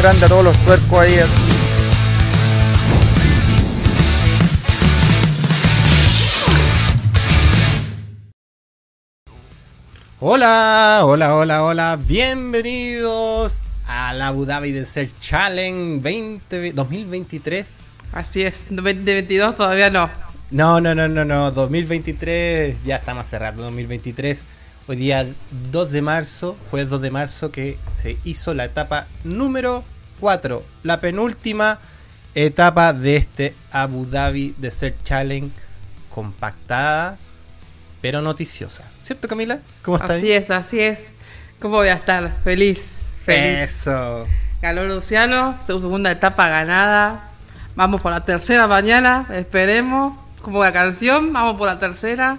grande a todos los tuercos ahí. Hola, hola, hola, hola. Bienvenidos a la Abu Dhabi Desert Challenge 20, 2023. Así es, 2022 todavía no. No, no, no, no, no. 2023 ya está más cerrado. 2023. Hoy día 2 de marzo, jueves 2 de marzo, que se hizo la etapa número 4. La penúltima etapa de este Abu Dhabi Desert Challenge compactada pero noticiosa. ¿Cierto, Camila? ¿Cómo estás? Así es, así es. ¿Cómo voy a estar? Feliz, feliz. Eso. Ganó Luciano, su segunda etapa ganada. Vamos por la tercera mañana, esperemos. Como la canción, vamos por la tercera.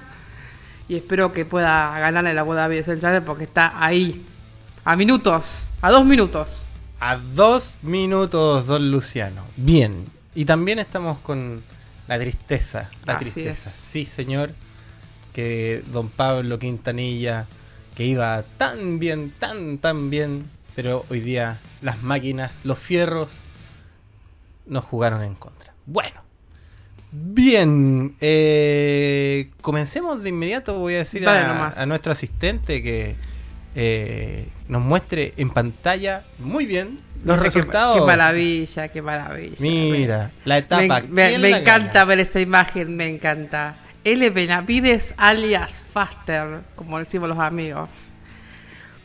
Y espero que pueda ganar en la boda de Challenge porque está ahí. A minutos, a dos minutos. A dos minutos, don Luciano. Bien. Y también estamos con la tristeza. La tristeza. Sí, señor que don Pablo Quintanilla, que iba tan bien, tan, tan bien, pero hoy día las máquinas, los fierros, nos jugaron en contra. Bueno, bien, eh, comencemos de inmediato, voy a decir a, nuestro asistente que eh, nos muestre en pantalla muy bien los resultados. Qué, maravilla, qué maravilla. Mira, la etapa. Me, encanta ver esa imagen, me encanta. L. Benavides alias Faster, como decimos los amigos.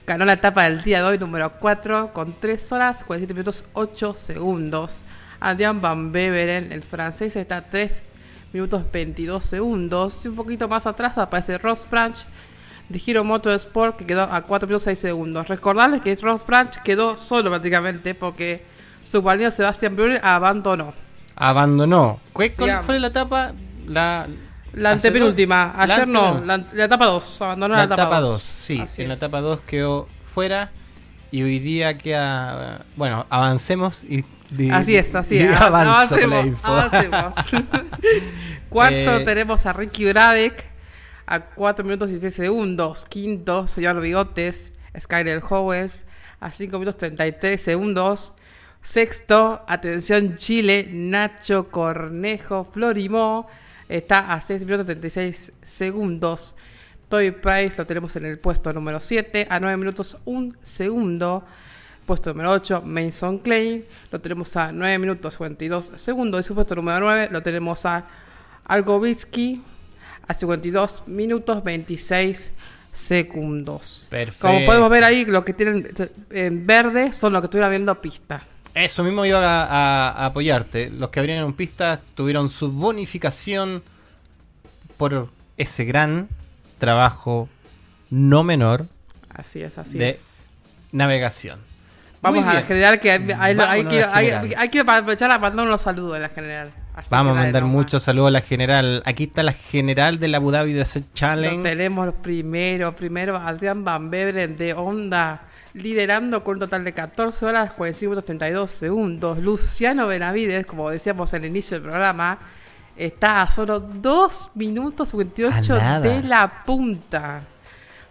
Ganó la etapa del día de hoy, número 4, con 3 horas, 47 minutos, 8 segundos. Adrian Van Beveren, el francés, está a 3 minutos 22 segundos. Y un poquito más atrás aparece Ross Branch de Hero Motorsport, que quedó a 4 minutos 6 segundos. Recordarles que Ross Branch quedó solo prácticamente porque su compañero Sebastian Brunner abandonó. Abandonó. ¿Cuál fue la etapa? La, la antepenúltima. Ayer no, la, etapa 2. Abandonó la, etapa 2. Sí, en la etapa 2 quedó fuera. Y hoy día queda. Bueno, avancemos y. así es, así es. Avancemos. avancemos. Cuarto eh, tenemos a Ricky Bradek a 4 minutos y 6 segundos. Quinto, señor Bigotes, Skyler Howes a 5 minutos 33 segundos. Sexto, atención Chile, Nacho Cornejo Florimó está a 6 minutos 36 segundos. Toy Price lo tenemos en el puesto número 7, a 9 minutos 1 segundo. Puesto número 8, Mason Klein, lo tenemos a 9 minutos 52 segundos. Y su puesto número 9 lo tenemos a Algovitsky a 52 minutos 26 segundos. Perfecto. Como podemos ver ahí, lo que tienen en verde son los que estuvieron viendo pista. Eso mismo iba a, apoyarte. Los que abrieron pistas tuvieron su bonificación por ese gran trabajo no menor. Así es, así de navegación. Vamos a la general que hay, que, aprovechar a mandar unos saludos a la general. Vamos a mandar muchos saludos a la general. Aquí está la general de la Abu Dhabi Desert Challenge. tenemos primero, primero Adrián Van Bebren de Honda liderando con un total de 14 horas 45 minutos 32 segundos. Luciano Benavides, como decíamos en el inicio del programa, está a solo 2 minutos 58 de la punta.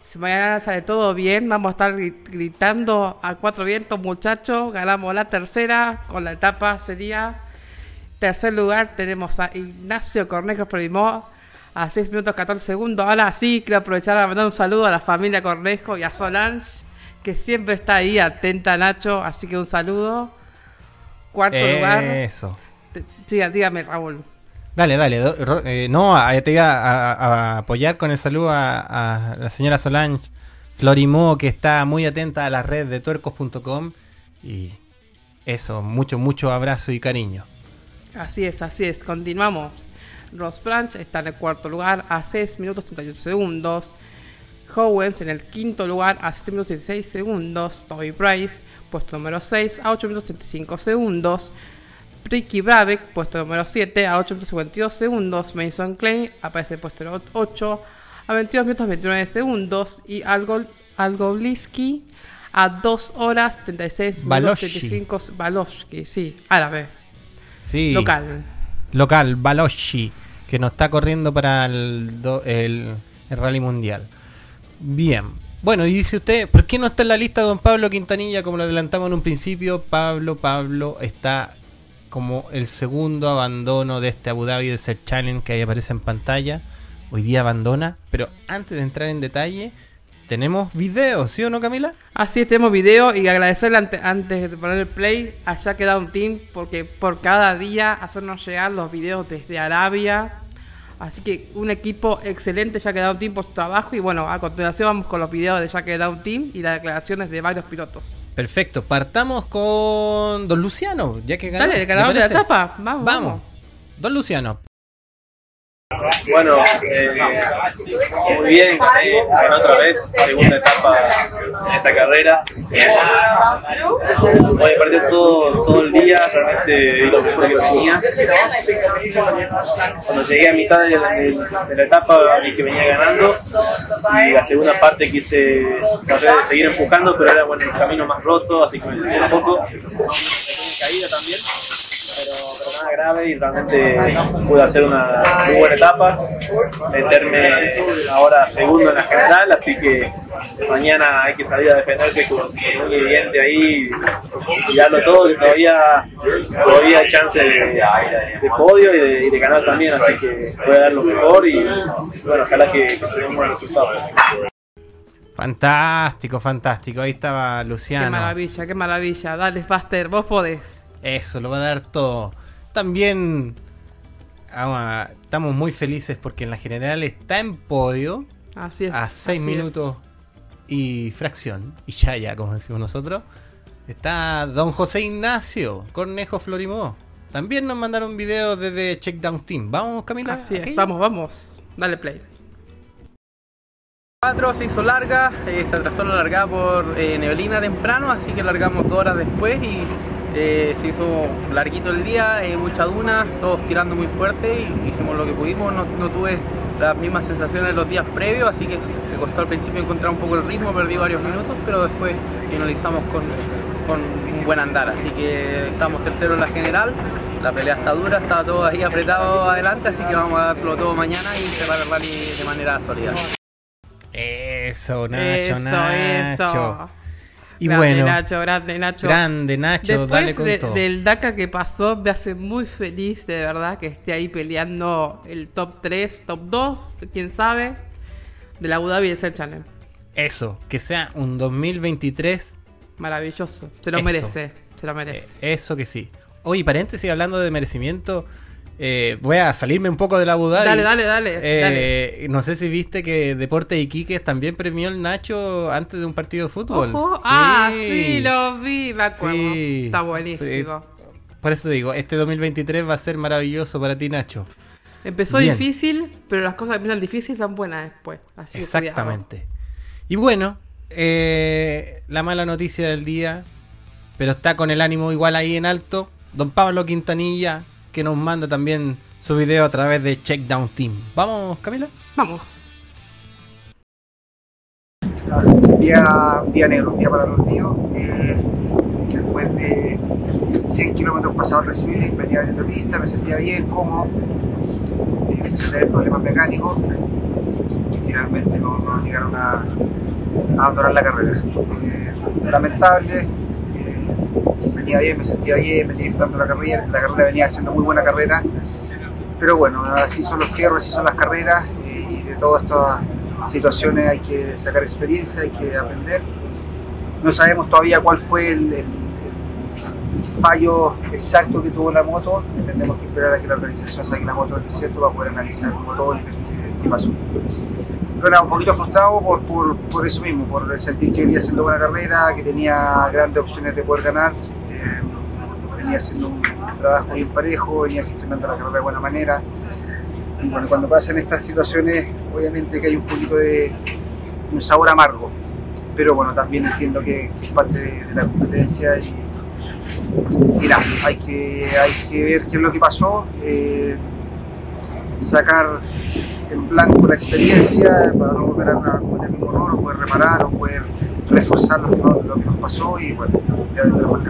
Si mañana sale todo bien, vamos a estar gritando a cuatro vientos, muchachos. Ganamos la tercera, con la etapa sería. Tercer lugar tenemos a Ignacio Cornejo Primó a 6 minutos 14 segundos. Ahora sí, quiero aprovechar a mandar un saludo a la familia Cornejo y a Solange que siempre está ahí atenta, Nacho. Así que un saludo. Cuarto lugar. Eso. Sí, dígame, Raúl. Dale, dale. Eh, no, te iba a, apoyar con el saludo a, la señora Solange Florimó, que está muy atenta a la red de tuercos.com. Y eso, mucho, mucho abrazo y cariño. Así es, así es. Continuamos. Ross Branch está en el cuarto lugar a 6 minutos 38 segundos. Howens en el quinto lugar a 7 minutos y 16 segundos. Toby Price, puesto número 6 a 8 minutos 35 segundos. Ricky Brabeck, puesto número 7 a 8 minutos 52 segundos. Mason Klein aparece puesto 8 a 22 minutos 29 segundos. Y Algo, Algobliski a 2 horas 36 minutos 35 Baloski, sí, árabe. Sí. Local. Local, Baloshi, que nos está corriendo para el, el Rally Mundial. Bien. Bueno, y dice usted, ¿por qué no está en la lista don Pablo Quintanilla como lo adelantamos en un principio? Pablo, Pablo está como el segundo abandono de este Abu Dhabi Desert Challenge que ahí aparece en pantalla. Hoy día abandona, pero antes de entrar en detalle, tenemos video, ¿sí o no, Camila? Así es, tenemos video y agradecerle antes de poner el play a Queda un Team porque por cada día hacernos llegar los videos desde Arabia. Así que un equipo excelente, Queda un Team por su trabajo. Y bueno, a continuación vamos con los videos de Queda un Team y las declaraciones de varios pilotos. Perfecto, partamos con Don Luciano, ya que ganó. Dale, el ganador de la etapa, vamos. Vamos, Don Luciano. Bueno, eh, muy bien, ganó otra vez, segunda etapa en esta carrera. Hoy aparte todo, todo el día, realmente lo mejor que tenía. Cuando llegué a mitad de la, de, la etapa vi que venía ganando y la segunda parte quise tratar de seguir empujando, pero era bueno, el camino más roto, así que me un poco. Caída también grave y realmente pude hacer una muy buena etapa, meterme ahora segundo en la general, así que mañana hay que salir a defenderse con, un evidente ahí y darlo todo, que todavía, todavía hay chance de, podio y de, ganar también, así que voy a dar lo mejor y bueno, ojalá que, se dé un buen resultado. Fantástico, fantástico. Ahí estaba Luciano. Qué maravilla, qué maravilla. Dale, Faster, vos podés. Eso, lo va a dar todo. También estamos muy felices porque en la general está en podio. Así es. A 6 minutos y fracción. Y ya, ya, como decimos nosotros. Está don José Ignacio Cornejo Florimó. También nos mandaron un video desde Checkdown Team. ¿Vamos, Camila? Así es, vamos, vamos. Dale play. 4 se hizo larga, eh, se atrasó la largada por eh, neblina temprano, así que largamos dos horas después y eh, se hizo larguito el día, eh, mucha duna, todos tirando muy fuerte y hicimos lo que pudimos. No, tuve las mismas sensaciones de los días previos, así que me costó al principio encontrar un poco el ritmo, perdí varios minutos, pero después finalizamos con, un buen andar. Así que estamos terceros en la general, la pelea está dura, está todo ahí apretado adelante, así que vamos a darlo todo mañana y cerrar el rally de manera sólida. Eso, Nacho, Nacho. Eso. Y grande bueno, Nacho, grande Nacho. Grande Nacho, dale con todo. del DACA que pasó, me hace muy feliz de verdad que esté ahí peleando el top 3, top 2, quién sabe, de la Abu Dhabi el Channel. Eso, que sea un 2023 maravilloso, se lo merece, se lo merece. Eh, eso que sí. Oye, paréntesis hablando de merecimiento, eh, voy a salirme un poco de la Abu Dale, dale, dale, eh, No sé si viste que Deporte Iquique también premió el Nacho antes de un partido de fútbol. Ah, sí, lo vi, me acuerdo. Está buenísimo. por eso digo, este 2023 va a ser maravilloso para ti, Nacho. Empezó difícil, pero las cosas que empiezan difíciles son buenas después. Así Exactamente. Y bueno, eh, la mala noticia del día, pero está con el ánimo igual ahí en alto. Don Pablo Quintanilla, que nos manda también su video a través de Checkdown Team. ¿Vamos, Camila? Vamos. Un día, día negro, un día para los míos. Eh, después de 100 kilómetros pasados recién venía de pista, me sentía bien, cómodo. Eh, empecé a tener problemas mecánicos que finalmente no, no llegaron a, a abandonar la carrera. Eh, lamentable, venía bien, me sentía bien, venía disfrutando la carrera, la carrera venía haciendo muy buena carrera, pero bueno, así son los fierros, así son las carreras y de todas estas situaciones hay que sacar experiencia, hay que aprender. No sabemos todavía cuál fue el, fallo exacto que tuvo la moto, tenemos que esperar a que la organización saque la moto del desierto para poder analizar todo el que pasó pero era un poquito frustrado por, por, por, eso mismo, por sentir que venía haciendo buena carrera, que tenía grandes opciones de poder ganar, eh, haciendo un trabajo bien parejo, venía gestionando la carrera de buena manera. Y bueno, cuando pasan estas situaciones, obviamente que hay un poquito de un sabor amargo, pero bueno, también entiendo que, es parte de, la competencia y, mira, hay que, hay que ver qué es lo que pasó, eh, sacar en blanco la experiencia para no volver a cometer mismo error o poder reparar o poder reforzar lo, lo que nos pasó y bueno, ya vendrá más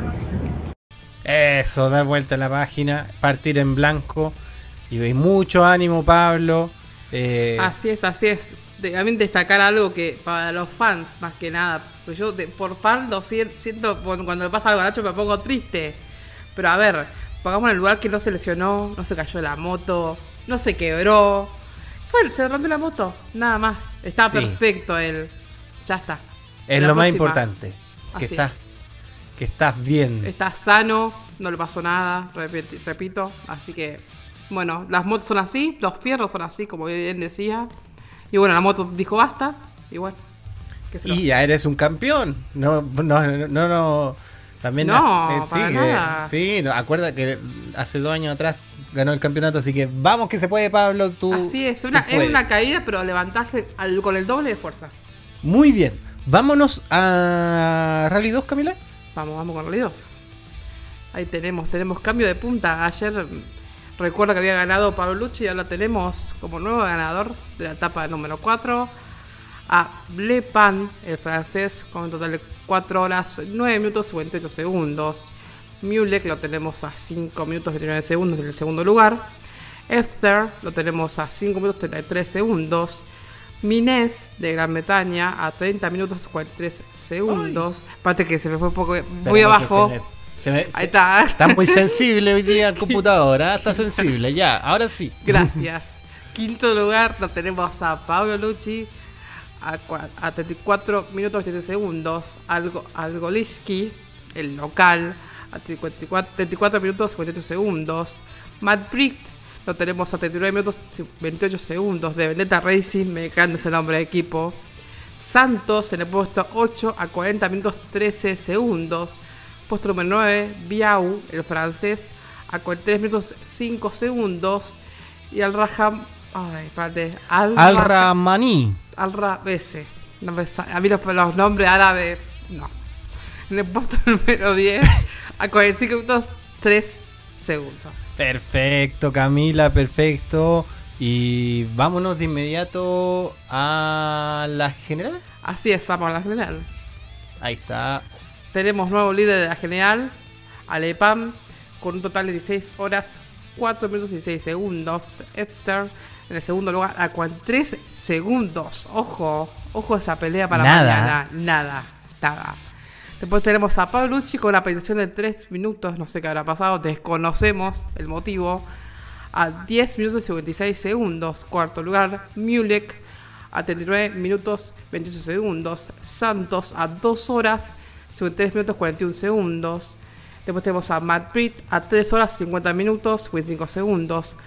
Eso, dar vuelta a la página, partir en blanco y veis mucho ánimo, Pablo. Eh, así es, así es. también destacar algo que para los fans, más que nada, pues yo por fan lo siento, cuando me pasa algo a Nacho me pongo triste. Pero a ver, pongamos en el lugar que no se lesionó, no se cayó la moto, no se quebró. Fue, se rompió la moto, nada más. Está perfecto él. Ya está. Es lo más importante. Que estás, que estás bien. Estás sano, no le pasó nada, repito. Así que, bueno, las motos son así, los fierros son así, como bien decía. Y bueno, la moto dijo basta, y bueno. y ya eres un campeón. No, no, no, no. También no, eh, para nada. sí, no, acuerda que hace dos años atrás ganó el campeonato, así que vamos que se puede, Pablo. Tú, así es, una, es una caída, pero levantarse con el doble de fuerza. Muy bien. Vámonos a Rally 2, Camila. Vamos, vamos con Rally 2. Ahí tenemos, tenemos cambio de punta. Ayer recuerdo que había ganado Pablo Lucci y ahora tenemos como nuevo ganador de la etapa número 4 a Le Pan, el francés, con un total de 4 horas 9 minutos 58 segundos. Mulek lo tenemos a 5 minutos 29 segundos en el segundo lugar. Efter lo tenemos a 5 minutos 33 segundos. Mines de Gran Bretaña a 30 minutos 43 segundos. Aparte que se me fue un poco muy abajo. Ahí está. Está muy sensible hoy día el computador, ¿ah? está sensible, ya, ahora sí. Gracias. Quinto lugar lo tenemos a Pablo Lucci a, 34 minutos 80 segundos. Algo, Algolishki, el local, a 34, minutos 58 segundos. Matt Brick lo tenemos a 39 minutos 28 segundos de Vendetta Racing, me encanta ese nombre de equipo. Santos en el puesto 8 a 40 minutos 13 segundos. Puesto número 9, Biau, el francés, a 43 minutos 5 segundos. Y al Raham. Ay, espérate. Al, al Rahmani. Al Ese. a mí los, nombres árabes. No. En el puesto número 10, a 45 minutos 3 segundos. Perfecto, Camila, perfecto. Y vámonos de inmediato a la general. Así es, vamos a la general. Ahí está. Tenemos nuevo líder de la general, Alepam, con un total de 16 horas, 4 minutos y 6 segundos. Epster en el segundo lugar a 3 segundos. Ojo, ojo esa pelea para mañana. Nada, nada. Después tenemos a Paulucci con una petición de 3 minutos, no sé qué habrá pasado, desconocemos el motivo. A 10 minutos y 56 segundos. Cuarto lugar, Mulek a 39 minutos 28 segundos. Santos a 2 horas 53 minutos 41 segundos. Después tenemos a Britt a 3 horas 50 minutos 55 segundos.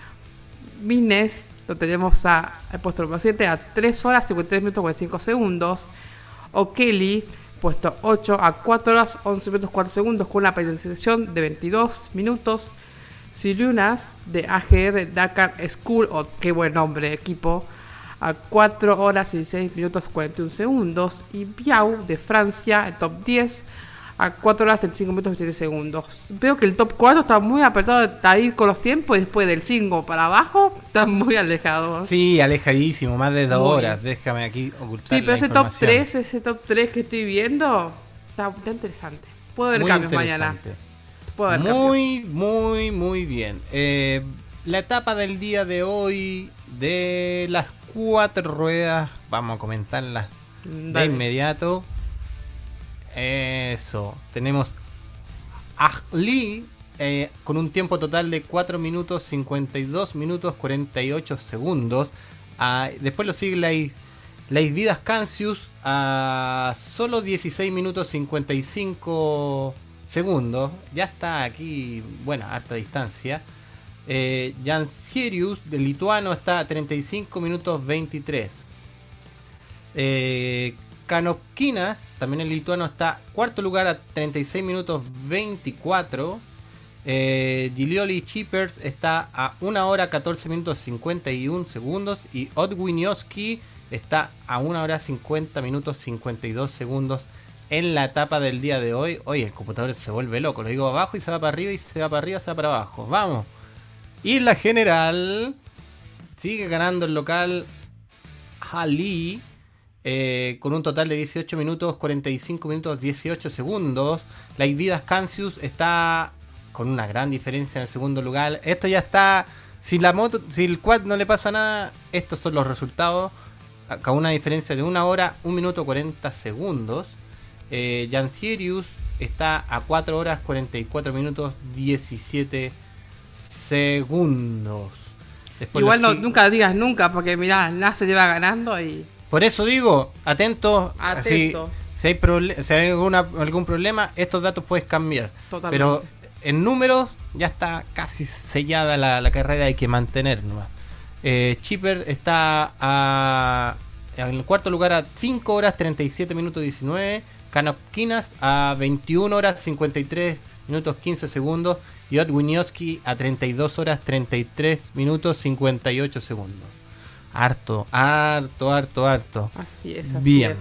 Mines lo tenemos a, al puesto número 7 a 3 horas 53 minutos 45 segundos. O'Kelly puesto 8 a 4 horas 11 minutos 4 segundos con una penalización de 22 minutos. Silunas de AGR Dakar School, o qué buen nombre, equipo, a 4 horas y 6 minutos 41 segundos. Y Piau de Francia, el top 10, a 4 horas y 5 minutos 27 segundos. Veo que el top 4 está muy apretado de ahí con los tiempos y después del 5 para abajo está muy alejado. Sí, alejadísimo, más de 2 horas. Déjame aquí ocultar. Sí, pero ese top 3, ese top 3 que estoy viendo, está, interesante. Puedo ver cambios mañana. Puedo ver muy, muy, muy bien. Eh, la etapa del día de hoy de las cuatro ruedas, vamos a comentarlas de inmediato. Eso. Tenemos a Lee eh, con un tiempo total de 4 minutos 52 minutos 48 segundos. Ah, después lo sigue Leis Vidas Cancius a solo 16 minutos 55 segundos. Ya está aquí, bueno, a harta distancia. Eh, Jan Sirius, del lituano, está a 35 minutos 23. Eh, Kanopkinas, también el lituano, está cuarto lugar a 36 minutos 24. Eh, Gilioli Chippers está a 1 hora 14 minutos 51 segundos. Y Odwinioski está a 1 hora 50 minutos 52 segundos en la etapa del día de hoy. Hoy el computador se vuelve loco. Lo digo abajo y se va para arriba y se va para arriba, se va para abajo. Vamos. Y la general sigue ganando el local Ali eh, con un total de 18 minutos, 45 minutos, 18 segundos. La Vidas Cancius está con una gran diferencia en el segundo lugar. Esto ya está. Si la moto, si el quad no le pasa nada, estos son los resultados. con una diferencia de una hora, un minuto 40 segundos. Eh, Jan Sirius está a 4 horas 44 minutos 17 segundos. Igual no, nunca digas nunca, porque mirá, nada se lleva ganando y. Por eso digo, atento. Atento. Si, hay, si hay alguna, algún problema, estos datos puedes cambiar. Totalmente. Pero en números ya está casi sellada la, carrera, hay que mantener eh, Chipper está a, en el cuarto lugar a 5 horas 37 minutos 19. Kanopkinas a 21 horas 53 minutos 15 segundos. Y Otwinioski a 32 horas 33 minutos 58 segundos. Harto, harto, harto, harto. Así es, así bien.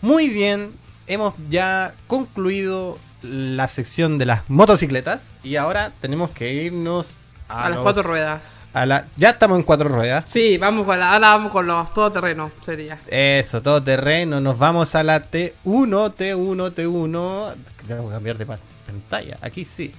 Muy bien, hemos ya concluido la sección de las motocicletas y ahora tenemos que irnos a, las cuatro ruedas. A la, ya estamos en cuatro ruedas. Sí, vamos con la, ahora vamos con los todoterreno, sería. Eso, todoterreno. Nos vamos a la T1, T1, T1. Tengo que cambiar de pantalla. Aquí sí.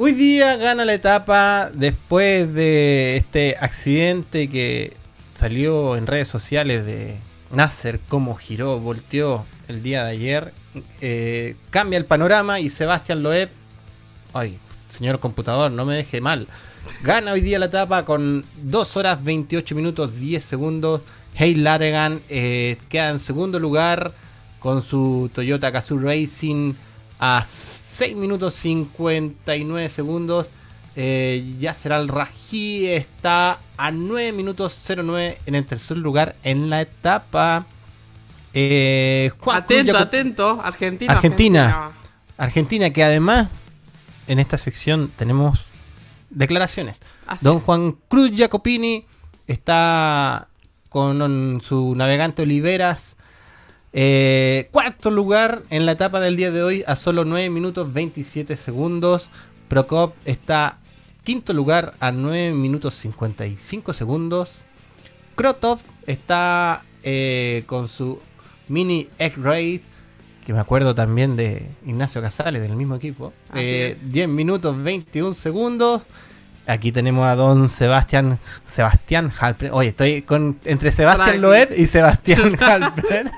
Hoy día gana la etapa después de este accidente que salió en redes sociales de Nasser, cómo giró, volteó el día de ayer. Eh, cambia el panorama y Sebastián Loeb, ay, señor computador, no me deje mal, gana hoy día la etapa con 2 horas 28 minutos 10 segundos. Hey Laregan eh, queda en segundo lugar con su Toyota Gazoo Racing a 6 minutos 59 segundos. Eh, será el Raji está a 9 minutos 09 en el tercer lugar en la etapa. Eh, atento, atento. Argentina, Argentina. Argentina. que además en esta sección tenemos declaraciones. Don Juan Cruz Jacopini está con su navegante Oliveras. Eh, cuarto lugar en la etapa del día de hoy a solo 9 minutos 27 segundos. Procop está quinto lugar a 9 minutos 55 segundos. Krotov está eh, con su Mini X-Raid, que me acuerdo también de Ignacio Casales, del mismo equipo. 10 eh, minutos 21 segundos. Aquí tenemos a don Sebastián Sebastián Halpern. Oye, estoy con entre Sebastián Loeb y Sebastián Halpern.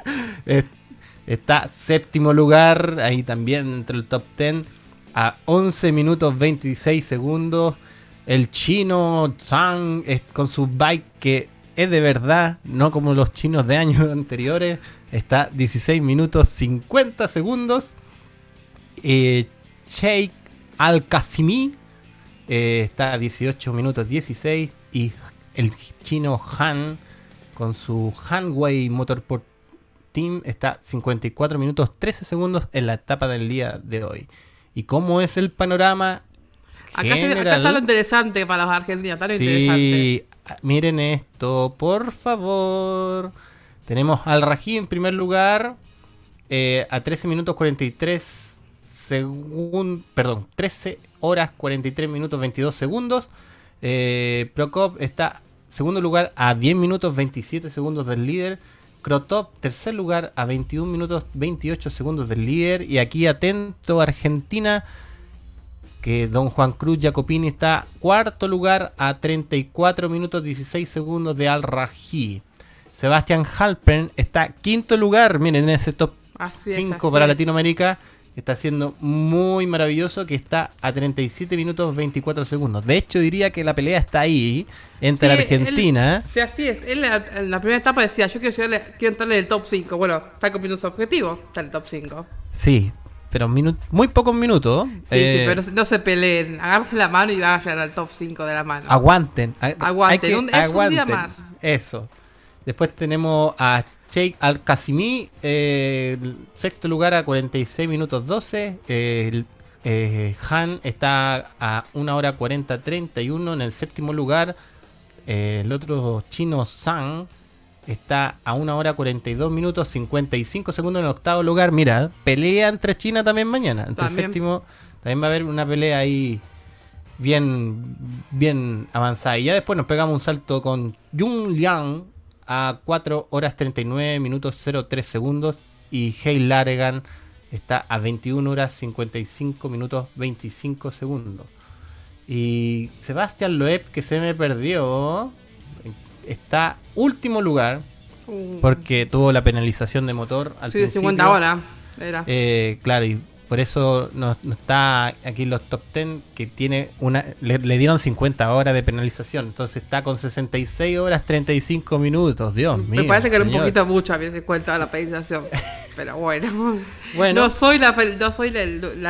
Está séptimo lugar, ahí también entre el top 10, a 11 minutos 26 segundos. El chino Zhang con su bike que es de verdad, no como los chinos de años anteriores. Está 16 minutos 50 segundos. Eh, Sheikh Al-Qasimi eh, está a 18 minutos 16. Y el chino Han con su Hanway Motorsport Team está 54 minutos 13 segundos en la etapa del día de hoy. ¿Y cómo es el panorama? Acá, está lo interesante para los argentinos. sí, miren esto, por favor. Tenemos al Rají en primer lugar eh, a 13 minutos 43 segundos, perdón, 13 horas 43 minutos 22 segundos. Eh, Procop está segundo lugar a 10 minutos 27 segundos del líder. Crotop, tercer lugar a 21 minutos 28 segundos del líder. Y aquí atento Argentina, que Don Juan Cruz Jacopini está cuarto lugar a 34 minutos 16 segundos de Al Rají. Sebastián Halpern está quinto lugar, miren, en ese top 5 para Latinoamérica. Está siendo muy maravilloso, que está a 37 minutos 24 segundos. De hecho, diría que la pelea está ahí, entre la Argentina. sí, así es. Él en la primera etapa decía, yo quiero, llegarle, quiero entrarle en el top 5. Bueno, está cumpliendo su objetivo, está en el top 5. Sí, pero muy pocos minutos. Sí, sí, eh, pero no se peleen. Agarse la mano y vayan al top 5 de la mano. Aguanten. Aguanten. es un día más. Eso. Después tenemos a Sheikh Al-Qasimi, eh, sexto lugar a 46 minutos 12. el eh, Han está a 1 hora 40 31 en el séptimo lugar. Eh, el otro chino Sang está a 1 hora 42 minutos 55 segundos en el octavo lugar. Mira, pelea entre China también mañana. Entre el séptimo también va a haber una pelea ahí bien, bien avanzada. Y ya después nos pegamos un salto con Jung Liang a 4 horas 39 minutos 03 segundos y Hey Laregan está a 21 horas 55 minutos 25 segundos. Y Sebastián Loeb, que se me perdió. está último lugar porque tuvo la penalización de motor al sí, de 50 horas era. Eh, claro, y por eso no, está aquí los top 10 que tiene una le, dieron 50 horas de penalización, entonces está con 66 horas 35 minutos, Dios mío. Me parece que era un poquito mucho a veces cuenta la penalización, pero bueno. bueno. No soy la no soy la,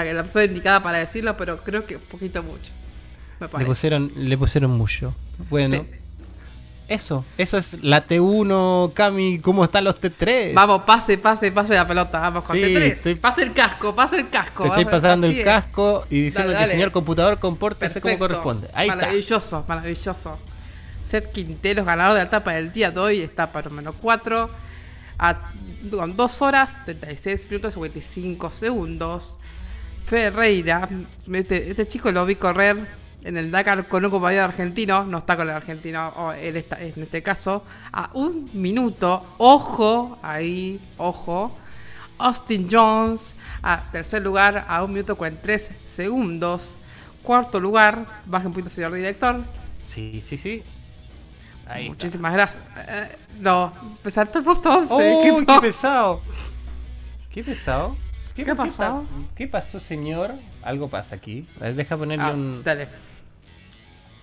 la, persona indicada para decirlo, pero creo que un poquito mucho. Le pusieron le pusieron mucho. Bueno. Eso, eso es la T1, Cami, ¿cómo están los T3? Vamos, pase, pase, pase la pelota, vamos con T3. Pase el casco, pase el casco. Te estoy pasando el casco y diciendo que el señor computador compórtese como corresponde. Ahí maravilloso, maravilloso. Seth Quinteros, ganador de la etapa del día de hoy, etapa número 4. con 2 horas, 36 minutos y 55 segundos. Ferreira, este, este chico lo vi correr en el Dakar con un compañero argentino, no está con el argentino él está, en este caso, a un minuto, ojo, ahí, ojo, Austin Jones, a tercer lugar, a un minuto 43 segundos, cuarto lugar, baja un poquito señor director. Sí, sí, sí. Ahí Muchísimas gracias. Eh, no, pesaste el puesto oh, qué pesado. Qué pesado. ¿Qué, ¿Qué, pasó? ¿Qué pasó, señor? Algo pasa aquí. Deja ponerle ah, un. Dale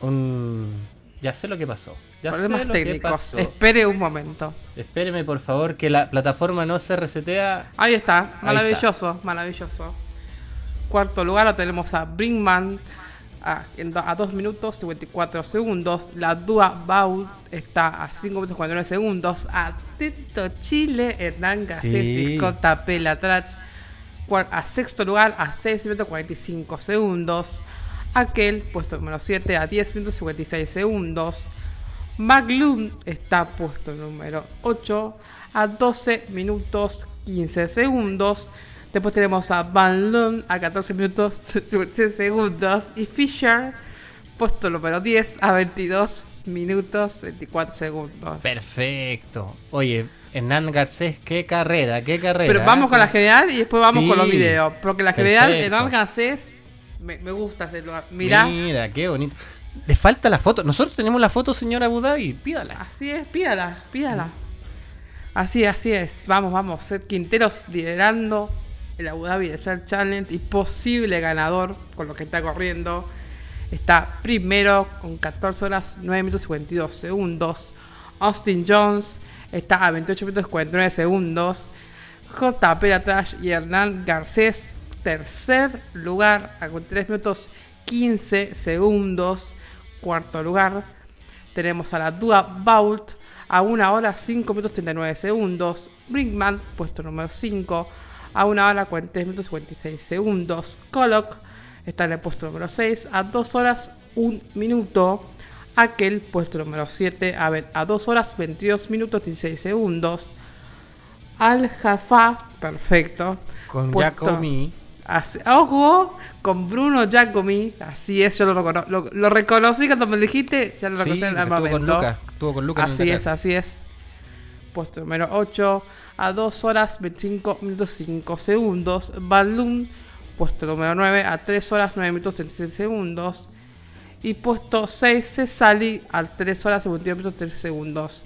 un... Ya sé lo que pasó. Ya Problemas técnicos. Espere un momento. Espéreme, por favor, que la plataforma no se resetea. Ahí está. Maravilloso, maravilloso. Cuarto lugar lo tenemos a Brinkman a, a 2 minutos 54 segundos. La Dua Baut está a 5 minutos 49 segundos. Atento Chile, Hernán sí. Tapela Trach. A sexto lugar a 6 minutos 45 segundos. Aquel, puesto número 7, a 10 minutos 56 segundos. McLuhan está puesto número 8 a 12 minutos 15 segundos. Después tenemos a Van Loon a 14 minutos 56 segundos. Y Fisher, puesto número 10 a 22 minutos 24 segundos. Perfecto. Oye, Hernán Garcés, qué carrera, qué carrera. Pero vamos con la general y después vamos con los videos. Porque la general, Hernán Garcés me, gusta hacerlo. Mira. Mira, qué bonito. Le falta la foto. Nosotros tenemos la foto, señora Abu Dhabi. Pídala. Así es, pídala, pídala. Así, así es. Vamos, vamos. Seth Quinteros liderando el Abu Dhabi Desert Challenge y posible ganador con lo que está corriendo. Está primero con 14 horas 9 minutos 52 segundos. Austin Jones está a 28 minutos 49 segundos. JP atrás y Hernán Garcés tercer lugar a 3 minutos 15 segundos. Cuarto lugar tenemos a la Dua Vault a 1 hora 5 minutos 39 segundos. Brinkman, puesto número 5, a 1 hora 43 minutos 56 segundos. Coloc está en el puesto número 6 a 2 horas 1 minuto. Aquel, puesto número 7, a, a 2 horas 22 minutos 16 segundos. Al Jaffa, perfecto. Con Giacomi ojo, con Bruno Giacomi, así es, yo lo, lo, reconocí cuando me dijiste, ya lo reconocí en el momento. Con Lucas, así es, así es. Puesto número 8 a 2 horas 25 minutos 5 segundos. Balloon, puesto número 9 a 3 horas 9 minutos 36 segundos. Y puesto 6 Cesali a 3 horas 51 minutos 3 segundos.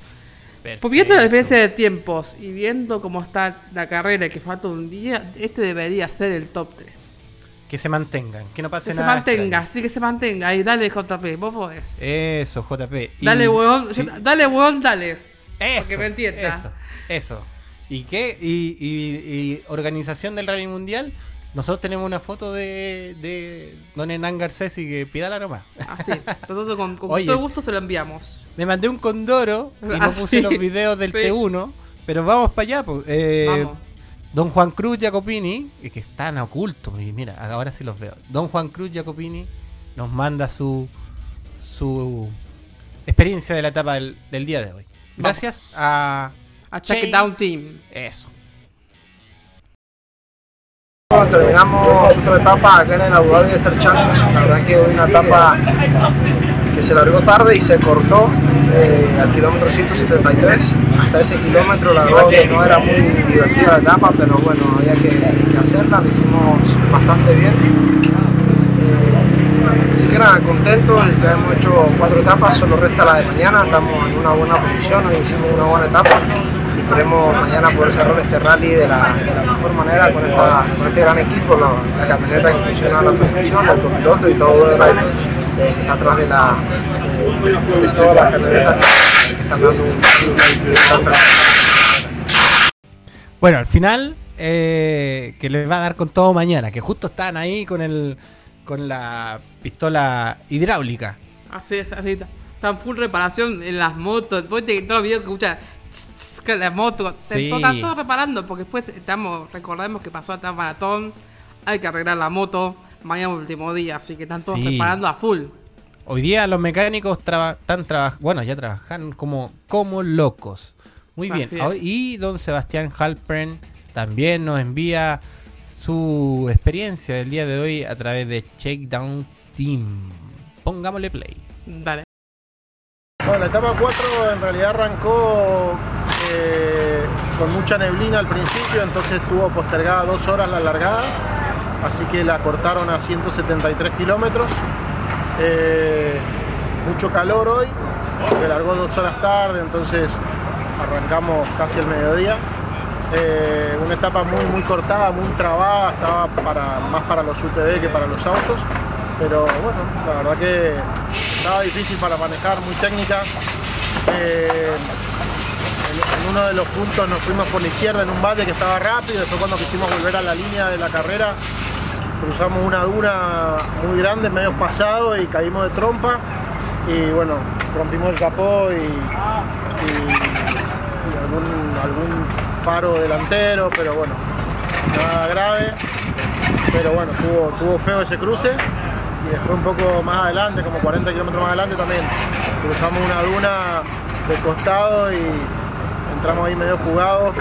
Pues viendo la diferencia de tiempos y viendo cómo está la carrera y que falta un día, este debería ser el top 3. Que se mantengan, que no pase nada. Que se mantenga, sí que se mantenga. Ahí, dale JP, vos podés. Eso, JP. Dale, huevón, dale, huevón, dale. Eso. que me entienda. Eso, eso. ¿Y qué? ¿Y, y organización del Rally Mundial? Nosotros tenemos una foto de, de Don Hernán Garcés y que pídala nomás. Así, ah, nosotros con, todo gusto se lo enviamos. Me mandé un condoro y no ah, puse los videos del T1, pero vamos para allá. Pues. Eh, Don Juan Cruz Jacopini, que están ocultos, y mira, ahora sí los veo. Don Juan Cruz Jacopini nos manda su su experiencia de la etapa del, día de hoy. Gracias a, a Check It Down Team. Eso. Terminamos otra etapa acá en el Abu Dhabi Desert Challenge. La verdad que hoy una etapa que se largó tarde y se cortó eh, al kilómetro 173. Hasta ese kilómetro la verdad que no era muy divertida la etapa, pero bueno, había que, hacerla, la hicimos bastante bien. Eh, así que nada, contentos, ya hemos hecho cuatro etapas, solo resta la de mañana, estamos en una buena posición, hoy hicimos una buena etapa esperemos mañana poder cerrar este rally de la, mejor manera con, esta, con este gran equipo, la, camioneta que funciona a la perfección, el copiloto y todo el eh, que está atrás de, la, de, todas las camionetas que, están dando un, un, Bueno, al final eh, que les va a dar con todo mañana, que justo están ahí con el con la pistola hidráulica. Así es, así está. Están full reparación en las motos. Después de todos los videos que escuchan que la moto, están todos reparando porque después estamos, recordemos que pasó hasta maratón, hay que arreglar la moto, mañana último día, así que están todos reparando a full. Hoy día los mecánicos están trabajando, bueno, ya trabajan como, como locos. Muy bien. Y don Sebastián Halpern también nos envía su experiencia del día de hoy a través de Shakedown Team. Pongámosle play. Dale. Bueno, la etapa 4 en realidad arrancó eh, con mucha neblina al principio, entonces estuvo postergada dos horas la largada, así que la cortaron a 173 kilómetros. Eh, mucho calor hoy, se largó dos horas tarde, entonces arrancamos casi el mediodía. Eh, una etapa muy, muy cortada, muy trabada, estaba para, más para los UTV que para los autos, pero bueno, la verdad que estaba difícil para manejar, muy técnica. Eh, en, uno de los puntos nos fuimos por la izquierda en un valle que estaba rápido, después cuando quisimos volver a la línea de la carrera cruzamos una duna muy grande, medio pasado y caímos de trompa y bueno, rompimos el capó y, algún paro delantero, pero bueno, nada grave. Pero bueno, tuvo, feo ese cruce después un poco más adelante, como 40 kilómetros más adelante también, cruzamos una duna de costado y entramos ahí medio jugados.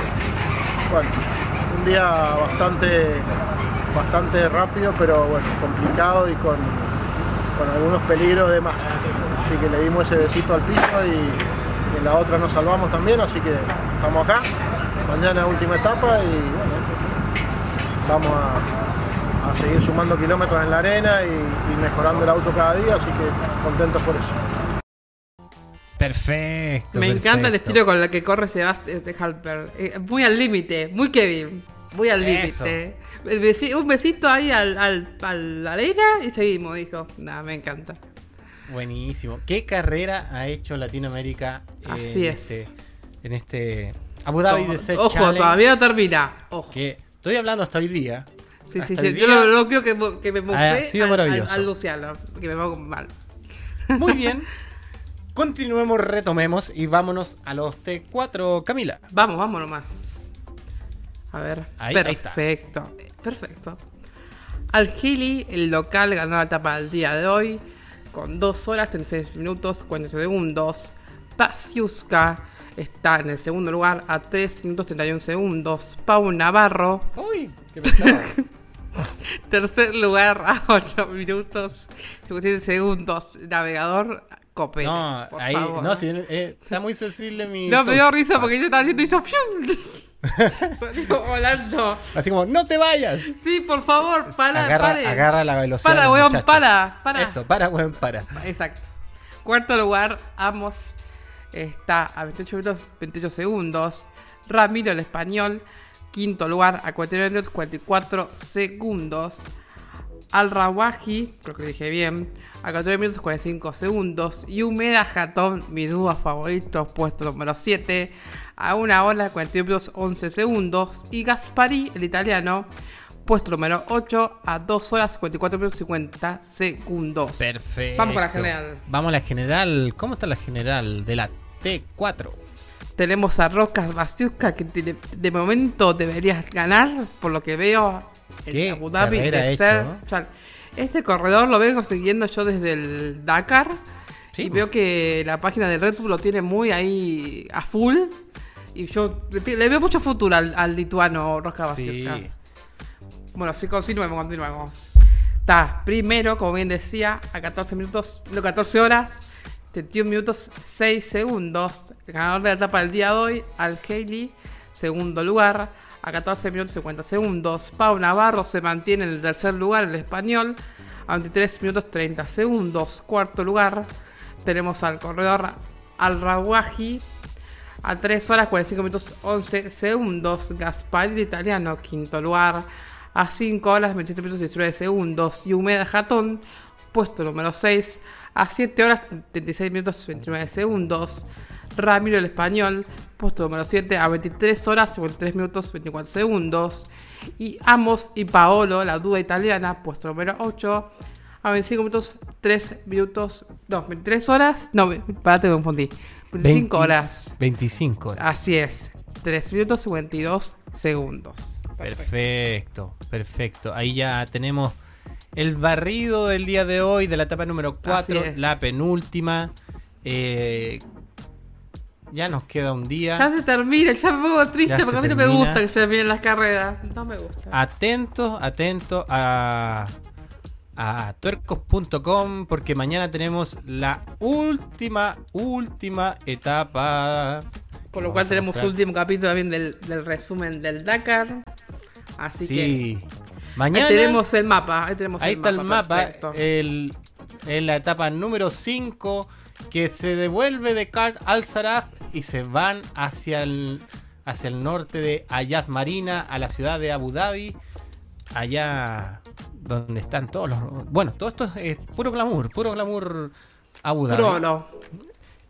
Bueno, un día bastante, bastante rápido, pero bueno, complicado y con, con algunos peligros de más. Así que le dimos ese besito al piso y en la otra nos salvamos también, así que estamos acá mañana última etapa y bueno, vamos a, seguir sumando kilómetros en la arena y, mejorando el auto cada día, así que contentos por eso. Perfecto. Me encanta el estilo con el que corre Sebastián de Halper. Eh, muy al límite, muy Kevin. Muy al límite. Un besito ahí al, al, la arena y seguimos, dijo. Nada, me encanta. Buenísimo. ¿Qué carrera ha hecho Latinoamérica Así es. Este, en este Abu Dhabi de ser Ojo, todavía no termina. Ojo. Que estoy hablando hasta hoy día. Sí, sí, sí. Yo lo, creo que, que me mostré al, Luciano, que me pongo mal. Muy bien. Continuemos, retomemos y vámonos a los T4, Camila. Vamos, vamos nomás. A ver. Ahí, perfecto. Ahí está. Perfecto. Al Gili, el local, ganó la etapa del día de hoy con 2 horas 36 minutos 40 segundos. Pasiuska está en el segundo lugar a 3 minutos 31 segundos. Pau Navarro. Uy, qué Tercer lugar a 8 minutos 57 segundos. Navegador Copé. No, ahí, no, si, eh, está muy sensible mi. No, me dio risa porque yo estaba haciendo y hizo Salió volando. Así como, no te vayas. Sí, por favor, para, agarra, agarra la velocidad. Para, weón, para, para. Eso, para, weón, para. Exacto. Cuarto lugar, Amos está a 28 minutos 28 segundos. Ramiro el español, quinto lugar a 49 minutos 44 segundos. Al Rawaji, creo que dije bien, a 14 minutos 45 segundos. Y Humeda Jatón, mi dúo favorito, puesto número 7, a 1 hora 41 minutos 11 segundos. Y Gaspari, el italiano, puesto número 8 a 2 horas 54 minutos 50 segundos. Perfecto. Vamos con la general. Vamos a la general. ¿Cómo está la general de la T4? Tenemos a Rocas Bastiuska que de, momento deberías ganar, por lo que veo en Abu Dhabi de ser. este corredor lo vengo siguiendo yo desde el Dakar. Y veo que la página de Red Bull lo tiene muy ahí a full. Y yo le, veo mucho futuro al, lituano Rocas Bastiuska. Bueno, sí, continuemos, continuemos. Está primero, como bien decía, a 14 minutos, no, 14 horas, 31 minutos 6 segundos. El ganador de la etapa del día de hoy, Al Haley, segundo lugar, a 14 minutos y 50 segundos. Pau Navarro se mantiene en el tercer lugar, el español, a 23 minutos 30 segundos. Cuarto lugar, tenemos al corredor Al Rawaji a 3 horas 45 minutos 11 segundos. Gaspari italiano, quinto lugar, a 5 horas 27 minutos 19 segundos. Y Humeda Jatón, puesto número 6, a 7 horas 36 minutos 29 segundos. Ramiro el Español, puesto número 7, a 23 horas 53 minutos 24 segundos. Y Amos y Paolo, la duda italiana, puesto número 8, a 25 minutos 3 minutos. No, 23 horas. No, para te confundí. 25 horas. 25 horas. Así es. 3 minutos 52 segundos. Perfecto, perfecto. Ahí ya tenemos el barrido del día de hoy, de la etapa número 4, la penúltima. Eh, ya nos queda un día. Ya se termina, ya me pongo triste porque a mí no me gusta que se terminen las carreras. No me gusta. Atentos, atentos a, a tuercos.com porque mañana tenemos la última, última etapa. Por lo cual tenemos último capítulo también del, resumen del Dakar. Así sí. que. Mañana. Ahí tenemos el mapa. Ahí, tenemos ahí está el mapa. El, en la etapa número 5 que se devuelve de Kart al Saraf y se van hacia el, hacia el norte de Ayaz Marina, a la ciudad de Abu Dhabi, allá donde están todos los... Bueno, todo esto es, puro glamour, puro glamour Abu Dhabi. no.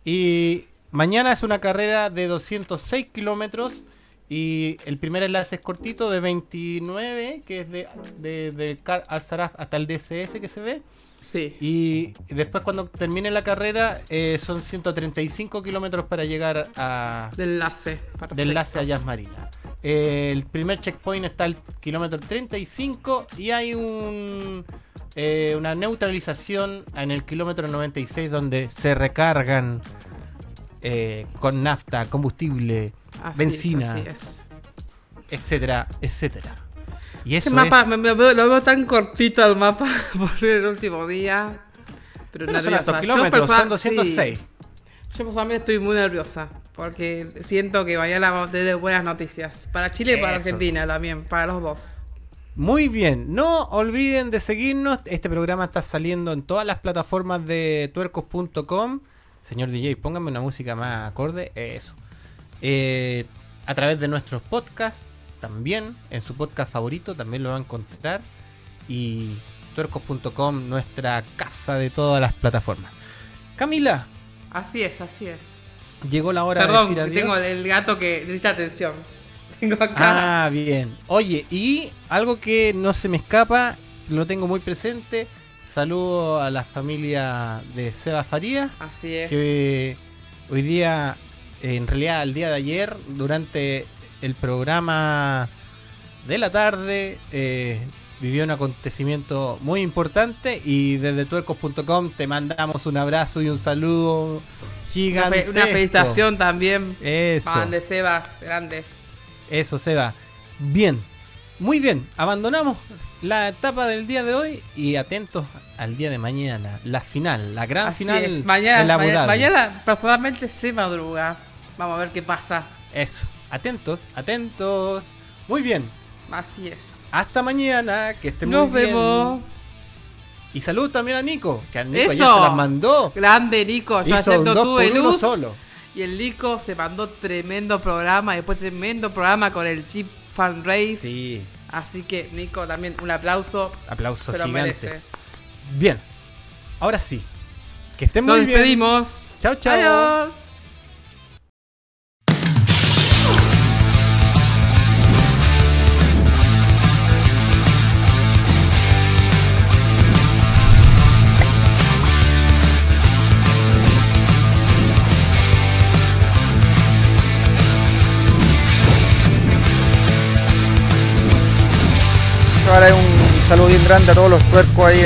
Y mañana es una carrera de 206 kilómetros y el primer enlace es cortito de 29, que es de, de, de al Saraf hasta el DCS que se ve. Sí. Y después cuando termine la carrera eh, son 135 kilómetros para llegar a... De enlace. De enlace a Jazz Marina. Eh, el primer checkpoint está al kilómetro 35 y hay un, eh, una neutralización en el kilómetro 96 donde se recargan con nafta, combustible, benzina, etcétera, etcétera. Y eso mapa, me, lo veo tan cortito el mapa por ser el último día. Pero, pero son kilómetros, son 206. Yo personalmente estoy muy nerviosa porque siento que vaya a tener buenas noticias. Para Chile y para Argentina también, para los dos. Muy bien, no olviden de seguirnos. Este programa está saliendo en todas las plataformas de tuercos.com. Señor DJ, póngame una música más acorde. Eso. Eh, a través de nuestros podcasts también en su podcast favorito, también lo va a encontrar. Y tuercos.com, nuestra casa de todas las plataformas. Camila. Así es, así es. Llegó la hora de decir adiós. tengo el gato que necesita atención. Tengo acá. Ah, bien. Oye, y algo que no se me escapa, lo tengo muy presente. Saludo a la familia de Seba Faría. Así es. Que hoy día, en realidad, el día de ayer, durante el programa de la tarde eh, vivió un acontecimiento muy importante y desde tuercos.com te mandamos un abrazo y un saludo gigante. Una, felicitación también. Eso. de Sebas, grande. Eso, Seba. Bien, muy bien. Abandonamos la etapa del día de hoy y atentos al día de mañana, la final, la gran final. Mañana, mañana, mañana personalmente se madruga. Vamos a ver qué pasa. Eso. Atentos, atentos. Muy bien. Así es. Hasta mañana, que estén muy bien. Nos vemos. Y salud también a Nico, que a Nico ya se las mandó. Grande Nico, yo haciendo tú luz. Solo. Y el Nico se mandó tremendo programa, después tremendo programa con el Chip Fan Race. Sí. Así que Nico también un aplauso. Aplauso se lo merece. Bien. Ahora sí. Que estén muy bien. Nos despedimos. Chao, chao. Adiós. Un saludo bien grande a todos los tuercos ahí,